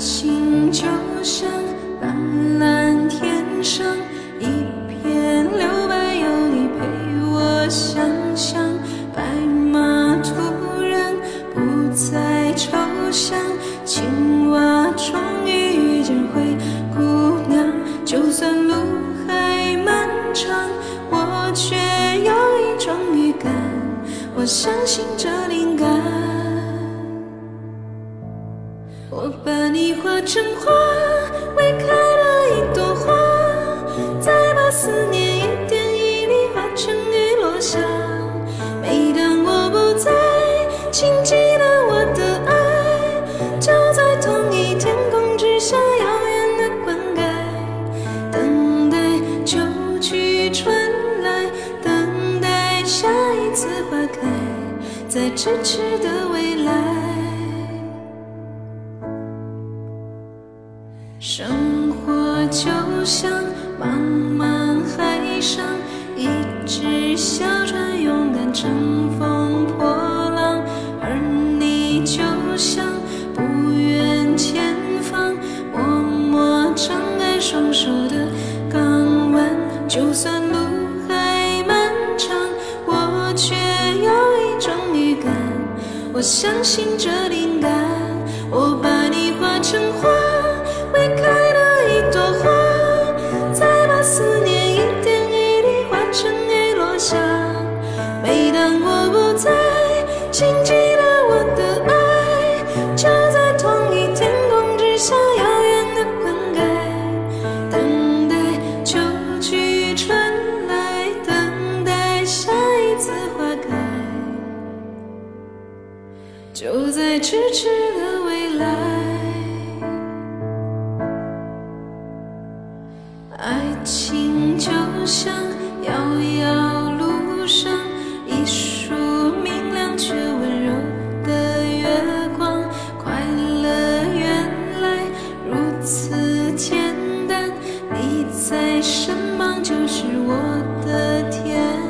心就像蓝蓝天上一片留白，有你陪我想象。白马突然不再抽象，青蛙终于遇见灰姑娘。就算路还漫长，我却有一种预感，我相信这灵感。我把你画成花，为开了一朵花，再把思念一点一滴化成雨落下。每当我不在，请记得我的爱，就在同一天空之下，遥远的灌溉，等待秋去春来，等待下一次花开，在咫尺的未来。生活就像茫茫海上一只小船，勇敢乘风破浪；而你就像不远前方默默张开双手的港湾。就算路还漫长，我却有一种预感，我相信这灵感。我把你画成花。为开了一朵花，再把思念一点一滴化成雨落下。每当我不在，请记得我的爱，就在同一天空之下，遥远的灌溉，等待秋去春来，等待下一次花开，就在咫尺的未来。爱情就像遥遥路上一束明亮却温柔的月光快乐原来如此简单你在身旁就是我的天。